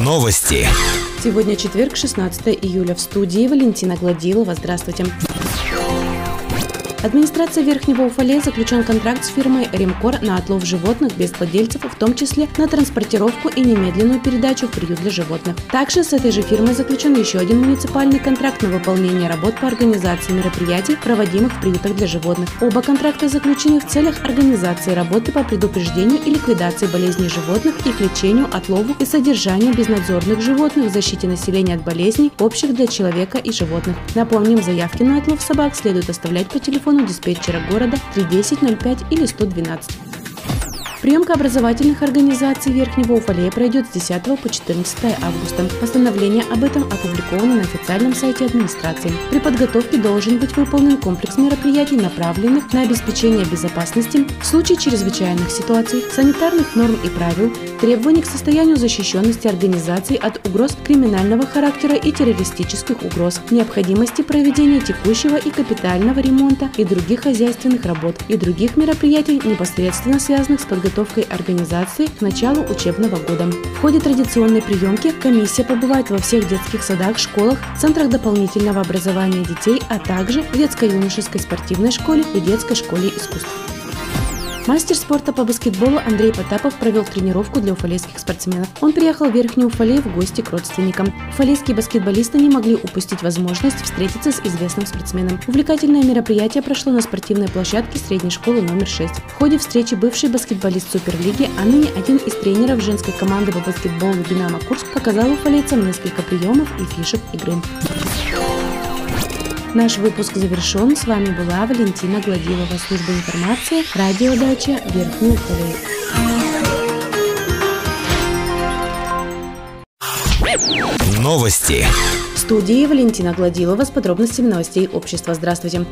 Новости. Сегодня четверг, 16 июля. В студии Валентина Гладилова. Здравствуйте. Администрация Верхнего Уфалея заключен контракт с фирмой «Ремкор» на отлов животных без владельцев, в том числе на транспортировку и немедленную передачу в приют для животных. Также с этой же фирмой заключен еще один муниципальный контракт на выполнение работ по организации мероприятий, проводимых в приютах для животных. Оба контракта заключены в целях организации работы по предупреждению и ликвидации болезней животных, их лечению, отлову и содержанию безнадзорных животных, защите населения от болезней, общих для человека и животных. Напомним, заявки на отлов собак следует оставлять по телефону телефону диспетчера города 31005 или 112. Приемка образовательных организаций Верхнего Уфалея пройдет с 10 по 14 августа. Постановление об этом опубликовано на официальном сайте администрации. При подготовке должен быть выполнен комплекс мероприятий, направленных на обеспечение безопасности в случае чрезвычайных ситуаций, санитарных норм и правил, требований к состоянию защищенности организаций от угроз криминального характера и террористических угроз, необходимости проведения текущего и капитального ремонта и других хозяйственных работ и других мероприятий, непосредственно связанных с подготовкой подготовкой организации к началу учебного года. В ходе традиционной приемки комиссия побывает во всех детских садах, школах, центрах дополнительного образования детей, а также в детско-юношеской спортивной школе и детской школе искусств. Мастер спорта по баскетболу Андрей Потапов провел тренировку для уфалейских спортсменов. Он приехал в Верхний Уфалей в гости к родственникам. Уфалейские баскетболисты не могли упустить возможность встретиться с известным спортсменом. Увлекательное мероприятие прошло на спортивной площадке средней школы номер 6. В ходе встречи бывший баскетболист Суперлиги, а ныне один из тренеров женской команды по баскетболу «Динамо Курск» показал уфалейцам несколько приемов и фишек игры. Наш выпуск завершен. С вами была Валентина Гладилова, служба информации, радиодача Верхний Уфалей. Новости. В студии Валентина Гладилова с подробностями новостей общества. Здравствуйте.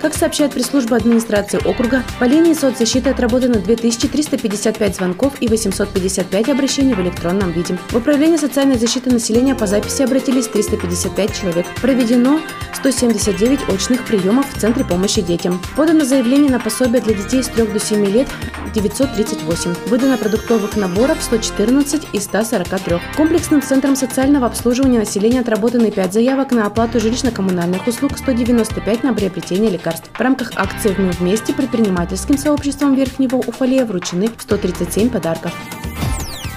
Как сообщает пресс-служба администрации округа, по линии соцзащиты отработано 2355 звонков и 855 обращений в электронном виде. В Управление социальной защиты населения по записи обратились 355 человек. Проведено 179 очных приемов в Центре помощи детям. Подано заявление на пособие для детей с 3 до 7 лет 938. Выдано продуктовых наборов 114 из 143. Комплексным центром социального обслуживания населения отработаны 5 заявок на оплату жилищно-коммунальных услуг, 195 на приобретение лекарств лекарств. В рамках акции «Мы вместе» предпринимательским сообществом Верхнего Уфалея вручены 137 подарков.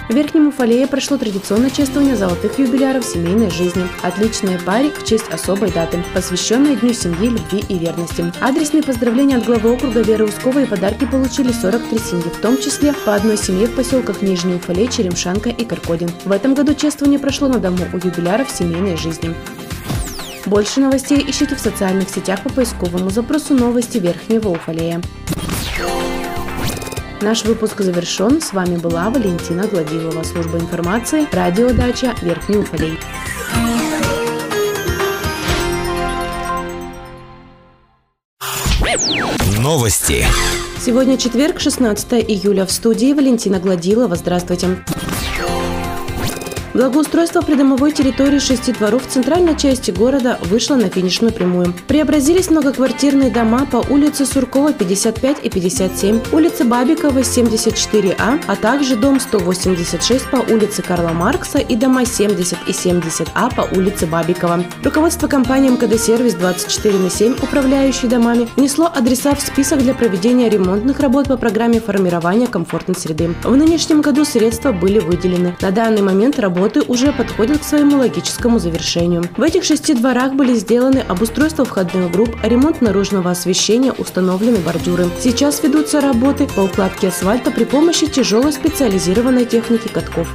В Верхнем Уфалее прошло традиционное чествование золотых юбиляров семейной жизни. Отличные пари в честь особой даты, посвященной Дню семьи, любви и верности. Адресные поздравления от главы округа Веры Ускова и подарки получили 43 семьи, в том числе по одной семье в поселках Нижний Уфалей, Черемшанка и Каркодин. В этом году чествование прошло на дому у юбиляров семейной жизни. Больше новостей ищите в социальных сетях по поисковому запросу «Новости Верхнего Уфалея». Наш выпуск завершен. С вами была Валентина Гладилова, служба информации, радиодача Верхний Уфалей. Новости. Сегодня четверг, 16 июля. В студии Валентина Гладилова. Здравствуйте. Благоустройство придомовой территории шести дворов в центральной части города вышло на финишную прямую. Преобразились многоквартирные дома по улице Суркова 55 и 57, улице Бабикова 74А, а также дом 186 по улице Карла Маркса и дома 70 и 70А по улице Бабикова. Руководство компании МКД Сервис 24 на 7, управляющей домами, внесло адреса в список для проведения ремонтных работ по программе формирования комфортной среды. В нынешнем году средства были выделены. На данный момент работа работы уже подходят к своему логическому завершению. В этих шести дворах были сделаны обустройство входных групп, ремонт наружного освещения, установлены бордюры. Сейчас ведутся работы по укладке асфальта при помощи тяжелой специализированной техники катков.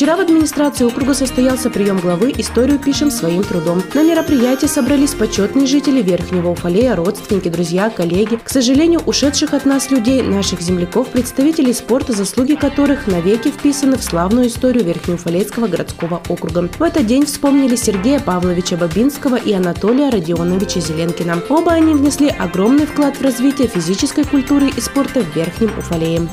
Вчера в администрации округа состоялся прием главы «Историю пишем своим трудом». На мероприятии собрались почетные жители Верхнего Уфалея, родственники, друзья, коллеги. К сожалению, ушедших от нас людей, наших земляков, представителей спорта, заслуги которых навеки вписаны в славную историю Верхнеуфалейского городского округа. В этот день вспомнили Сергея Павловича Бабинского и Анатолия Родионовича Зеленкина. Оба они внесли огромный вклад в развитие физической культуры и спорта в Верхнем Уфалее.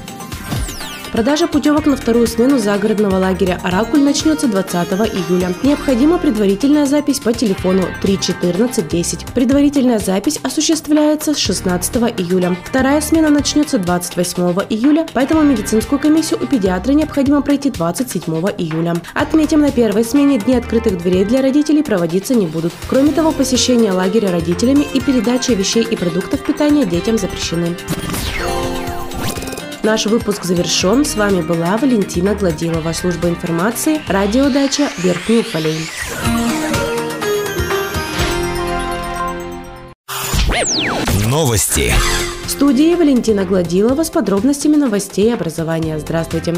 Продажа путевок на вторую смену загородного лагеря «Оракуль» начнется 20 июля. Необходима предварительная запись по телефону 31410. Предварительная запись осуществляется с 16 июля. Вторая смена начнется 28 июля, поэтому медицинскую комиссию у педиатра необходимо пройти 27 июля. Отметим, на первой смене дни открытых дверей для родителей проводиться не будут. Кроме того, посещение лагеря родителями и передача вещей и продуктов питания детям запрещены. Наш выпуск завершен. С вами была Валентина Гладилова, служба информации, радиодача Верхний Уфалей. Новости. В студии Валентина Гладилова с подробностями новостей образования. Здравствуйте.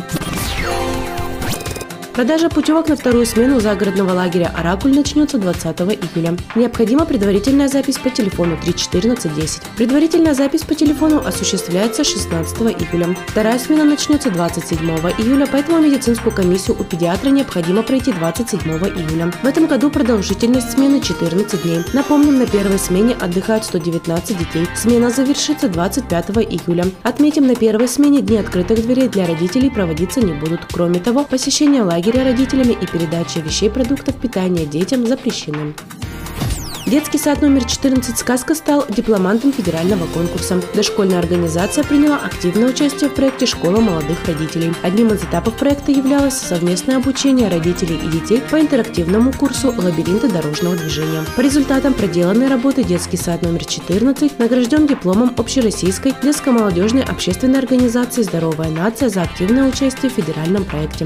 Продажа путевок на вторую смену загородного лагеря «Оракуль» начнется 20 июля. Необходима предварительная запись по телефону 31410. Предварительная запись по телефону осуществляется 16 июля. Вторая смена начнется 27 июля, поэтому медицинскую комиссию у педиатра необходимо пройти 27 июля. В этом году продолжительность смены 14 дней. Напомним, на первой смене отдыхают 119 детей. Смена завершится 25 июля. Отметим, на первой смене дни открытых дверей для родителей проводиться не будут. Кроме того, посещение лагеря лагеря родителями и передача вещей продуктов питания детям запрещены. Детский сад номер 14 «Сказка» стал дипломантом федерального конкурса. Дошкольная организация приняла активное участие в проекте «Школа молодых родителей». Одним из этапов проекта являлось совместное обучение родителей и детей по интерактивному курсу «Лабиринты дорожного движения». По результатам проделанной работы детский сад номер 14 награжден дипломом общероссийской детско-молодежной общественной организации «Здоровая нация» за активное участие в федеральном проекте.